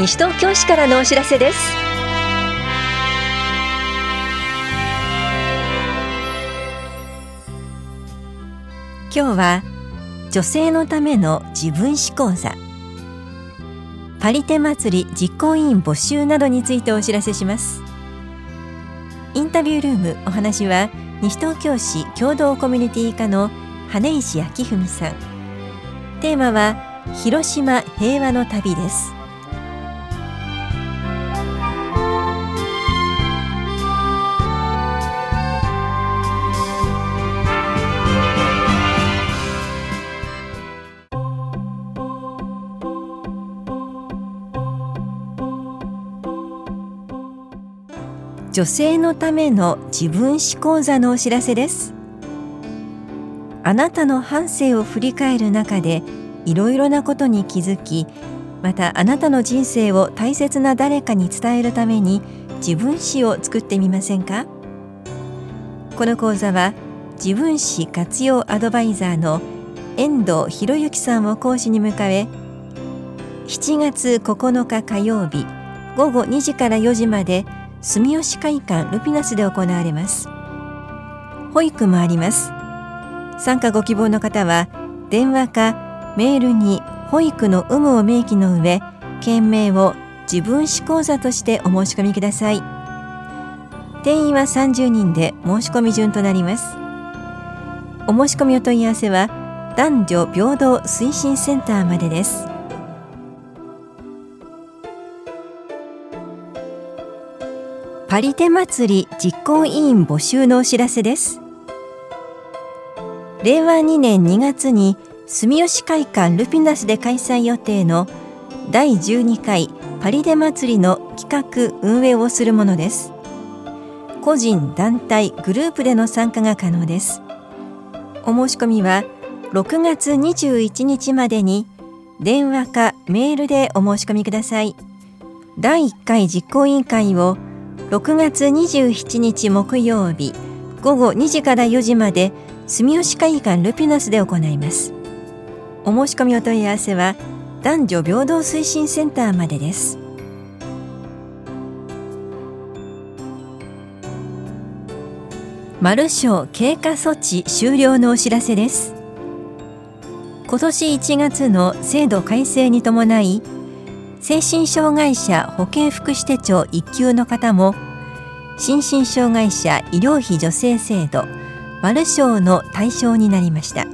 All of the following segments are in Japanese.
西東京市からのお知らせです。今日は女性のための自分史講座パリテ祭り実行委員募集などについてお知らせします。インタビュールームお話は西東京市共同コミュニティ課の羽石明文さん。テーマは広島平和の旅です。女性のための自分史講座のお知らせです。あなたの半生を振り返る中でいろいろなことに気づきまたあなたの人生を大切な誰かに伝えるために自分史を作ってみませんか？この講座は自分史活用アドバイザーの遠藤博之さんを講師に迎え7月9日火曜日午後2時から4時まで住吉会館ルピナスで行われます。保育もあります。参加ご希望の方は電話かメールに保育の有無を明記の上件名を自分史講座としてお申し込みください。定員は30人で申し込み順となります。お申し込みお問い合わせは男女平等推進センターまでです。パリテ祭り実行委員募集のお知らせです。令和2年2月に住吉会館ルピナスで開催予定の第12回パリデ祭りの企画運営をするものです。個人団体グループでの参加が可能です。お申し込みは6月21日までに電話かメールでお申し込みください。第1回実行委員会を6月27日木曜日午後2時から4時まで住吉会館ルピナスで行います。お申し込みお問い合わせは男女平等推進センターまでです。マルショー経過措置終了のお知らせです。今年1月の制度改正に伴い精神障害者保健福祉手帳1級の方も心身障害者医療費助成制度マルショーの対象になりました。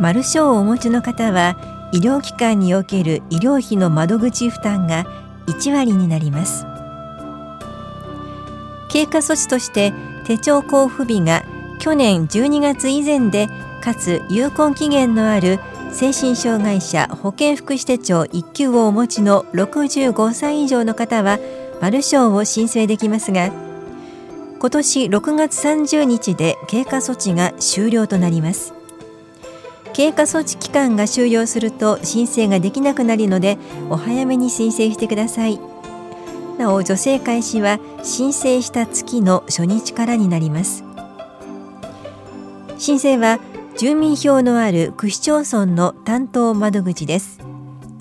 マルショーをお持ちの方は医療機関における医療費の窓口負担が1割になります。経過措置として手帳交付日が去年12月以前でかつ有効期限のある精神障害者保健福祉手帳1級をお持ちの65歳以上の方はマルショーを申請できますが今年6月30日で経過措置が終了となります。経過措置期間が終了すると申請ができなくなるのでお早めに申請してください。なお助成開始は申請した月の初日からになります。申請は住民票のある区市町村の担当窓口です。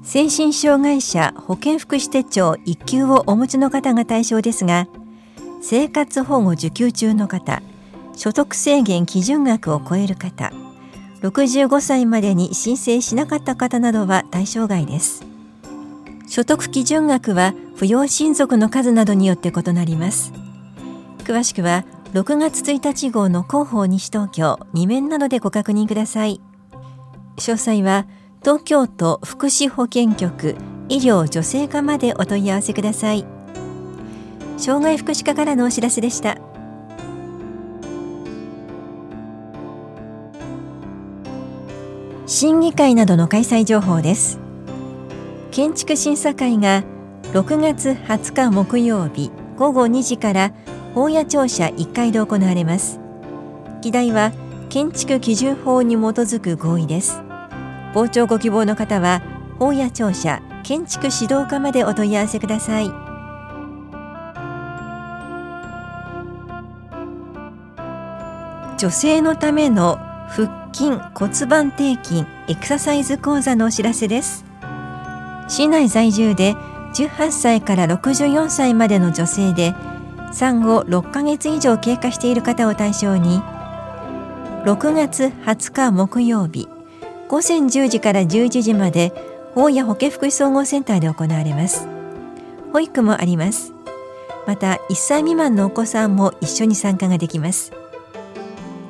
精神障害者保健福祉手帳1級をお持ちの方が対象ですが生活保護受給中の方所得制限基準額を超える方65歳までに申請しなかった方などは対象外です。所得基準額は扶養親族の数などによって異なります。詳しくは6月1日号の広報西東京2面などでご確認ください。詳細は東京都福祉保健局医療女性課までお問い合わせください。障害福祉課からのお知らせでした。審議会などの開催情報です。建築審査会が6月20日木曜日午後2時から法屋庁舎1階で行われます。議題は建築基準法に基づく合意です。傍聴ご希望の方は法屋庁舎建築指導課までお問い合わせください。女性のための腹筋骨盤底筋エクササイズ講座のお知らせです。市内在住で18歳から64歳までの女性で産後6ヶ月以上経過している方を対象に6月20日木曜日午前10時から11時まで法や保健福祉総合センターで行われます。保育もあります。また1歳未満のお子さんも一緒に参加ができます。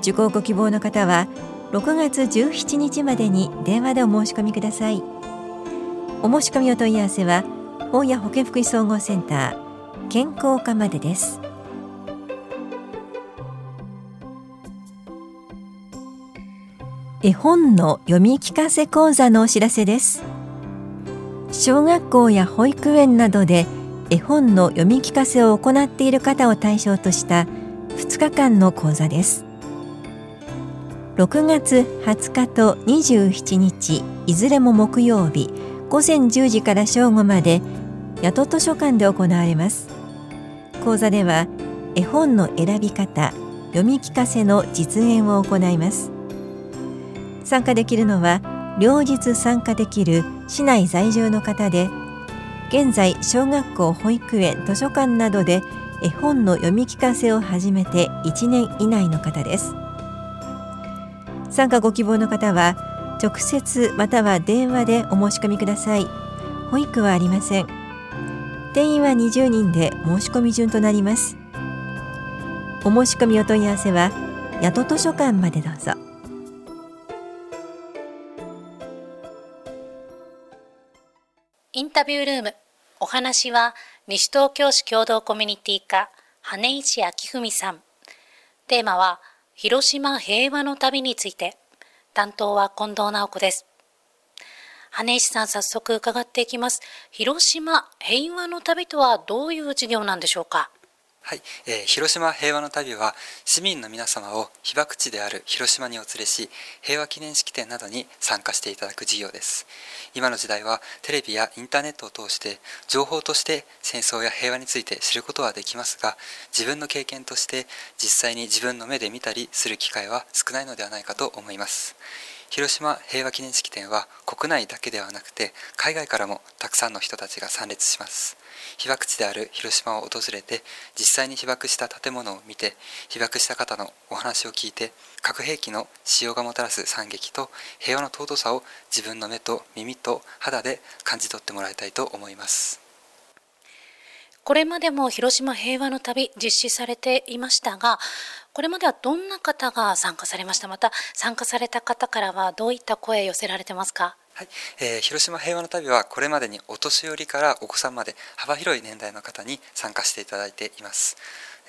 受講ご希望の方は6月17日までに電話でお申し込みください。お申し込みお問い合わせは法や保健福祉総合センター健康課までです。絵本の読み聞かせ講座のお知らせです。小学校や保育園などで絵本の読み聞かせを行っている方を対象とした2日間の講座です。6月20日と27日いずれも木曜日午前10時から正午まで八戸図書館で行われます。講座では絵本の選び方読み聞かせの実演を行います。参加できるのは両日参加できる市内在住の方で現在小学校保育園図書館などで絵本の読み聞かせを始めて1年以内の方です。参加ご希望の方は直接または電話でお申し込みください。保育はありません。定員は20人で申し込み順となります。お申し込みお問い合わせは八戸図書館までどうぞ。インタビュールーム。お話は西東京市共同コミュニティ課羽石明文さん。テーマは広島平和の旅について。担当は近藤直子です。羽石さん早速伺っていきます。広島平和の旅とはどういう授業なんでしょうか？はい、えー、広島平和の旅は市民の皆様を被爆地である広島にお連れし平和記念式典などに参加していただく事業です。今の時代はテレビやインターネットを通して情報として戦争や平和について知ることはできますが自分の経験として実際に自分の目で見たりする機会は少ないのではないかと思います。広島平和記念式典は国内だけではなくて海外からもたくさんの人たちが参列します。被爆地である広島を訪れて実際に被爆した建物を見て被爆した方のお話を聞いて核兵器の使用がもたらす惨劇と平和の尊さを自分の目と耳と肌で感じ取ってもらいたいと思います。これまでも広島平和の旅実施されていましたがこれまではどんな方が参加されました？また参加された方からはどういった声寄せられてますか？はい。えー、広島平和の旅はこれまでにお年寄りからお子さんまで幅広い年代の方に参加していただいています。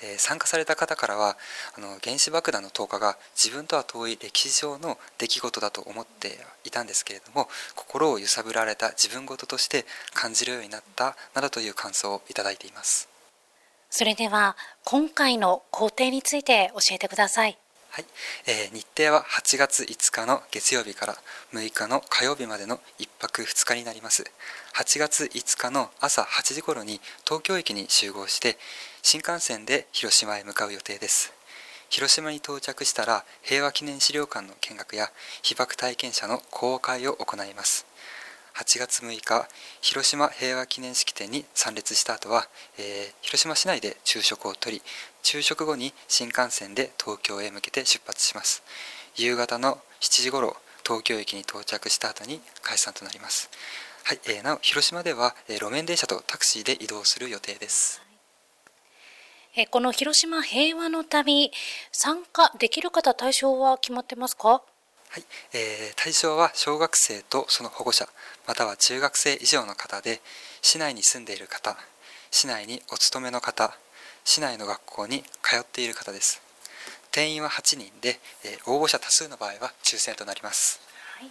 えー、参加された方からはあの原子爆弾の投下が自分とは遠い歴史上の出来事だと思っていたんですけれども心を揺さぶられた自分事として感じるようになったなどという感想をいただいています。それでは今回の工程について教えてください。はい、えー、日程は8月5日の月曜日から6日の火曜日までの1泊2日になります。8月5日の朝8時頃に東京駅に集合して新幹線で広島へ向かう予定です。広島に到着したら平和記念資料館の見学や被爆体験者の公開を行います。8月6日広島平和記念式典に参列した後は、えー、広島市内で昼食をとり昼食後に新幹線で東京へ向けて出発します。夕方の7時頃東京駅に到着した後に解散となります。はい、えー、なお広島では、えー、路面電車とタクシーで移動する予定です。えこの広島平和の旅参加できる方対象は決まってますか？はい、えー、対象は小学生とその保護者または中学生以上の方で市内に住んでいる方市内にお勤めの方市内の学校に通っている方です。定員は8人で、えー、応募者多数の場合は抽選となります、はい、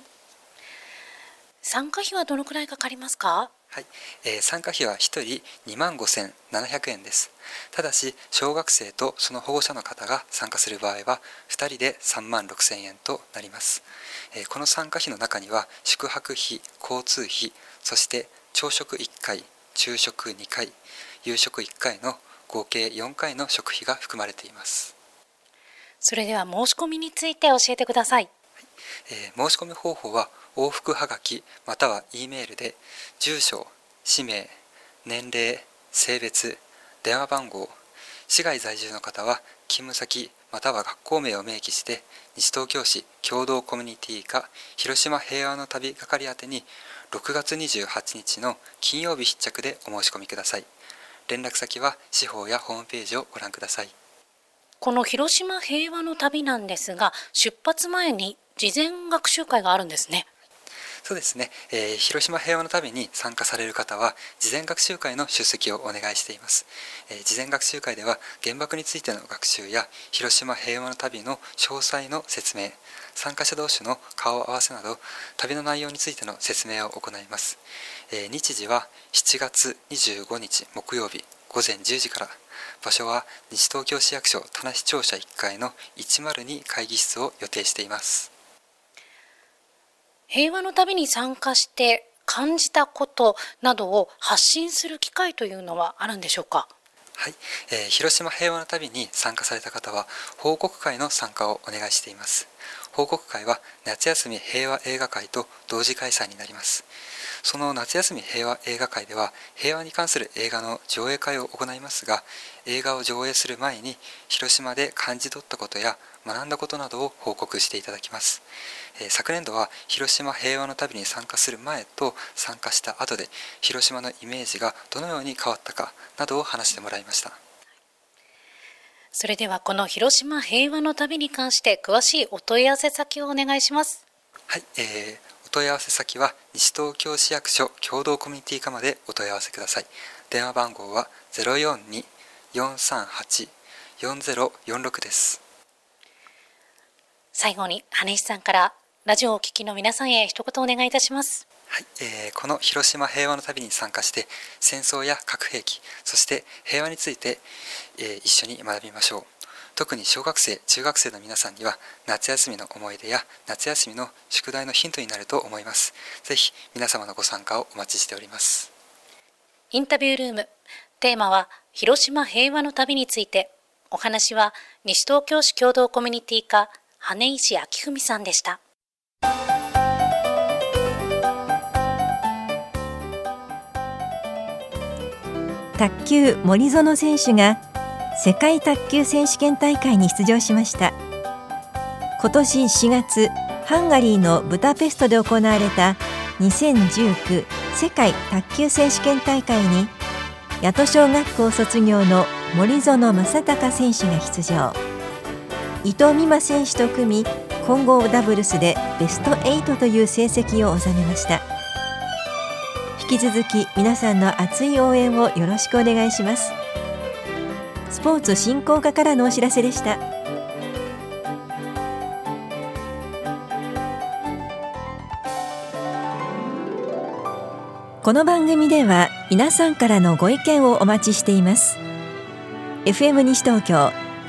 参加費はどのくらいかかりますか？はい、えー、参加費は1人2万5700円です。ただし、小学生とその保護者の方が参加する場合は、2人で3万6000円となります。えー、この参加費の中には、宿泊費、交通費、そして朝食1回、昼食2回、夕食1回の合計4回の食費が含まれています。それでは申し込みについて教えてください。えー、申し込み方法は往復はがきまたは E メールで住所氏名年齢性別電話番号市外在住の方は勤務先または学校名を明記して西東京市共同コミュニティ課広島平和の旅係宛てに6月28日の金曜日必着でお申し込みください。連絡先は司法やホームページをご覧ください。この広島平和の旅なんですが出発前に事前学習会があるんですね。そうですね、えー、広島平和の旅に参加される方は事前学習会の出席をお願いしています、えー、事前学習会では原爆についての学習や広島平和の旅の詳細の説明参加者同士の顔合わせなど旅の内容についての説明を行います、えー、日時は7月25日木曜日午前10時から。場所は西東京市役所田無庁舎1階の102会議室を予定しています。平和の旅に参加して感じたことなどを発信する機会というのはあるんでしょうか？はい、えー、広島平和の旅に参加された方は報告会の参加をお願いしています。報告会は夏休み平和映画会と同時開催になります。その夏休み平和映画会では平和に関する映画の上映会を行いますが映画を上映する前に広島で感じ取ったことや学んだことなどを報告していただきます、えー、昨年度は広島平和の旅に参加する前と参加した後で広島のイメージがどのように変わったかなどを話してもらいました。それではこの広島平和の旅に関して詳しいお問い合わせ先をお願いします。はい、えー問い合わせ先は西東京市役所共同コミュニティ課までお問い合わせください。電話番号は042-438-4046です最後に羽石さんからラジオをお聞きの皆さんへ一言お願いいたします。はい、えー、この広島平和の旅に参加して戦争や核兵器そして平和について、えー、一緒に学びましょう。特に小学生中学生の皆さんには夏休みの思い出や夏休みの宿題のヒントになると思います。ぜひ皆様のご参加をお待ちしております。インタビュールーム。テーマは広島平和の旅について。お話は西東京市共同コミュニティ課羽石明文さんでした。卓球森園選手が世界卓球選手権大会に出場しました。今年4月ハンガリーのブダペストで行われた2019世界卓球選手権大会に八戸小学校卒業の森園正孝選手が出場。伊藤美誠選手と組み混合ダブルスでベスト8という成績を収めました。引き続き皆さんの熱い応援をよろしくお願いします。スポーツ振興課からのお知らせでした。この番組では皆さんからのご意見をお待ちしています。FM 西東京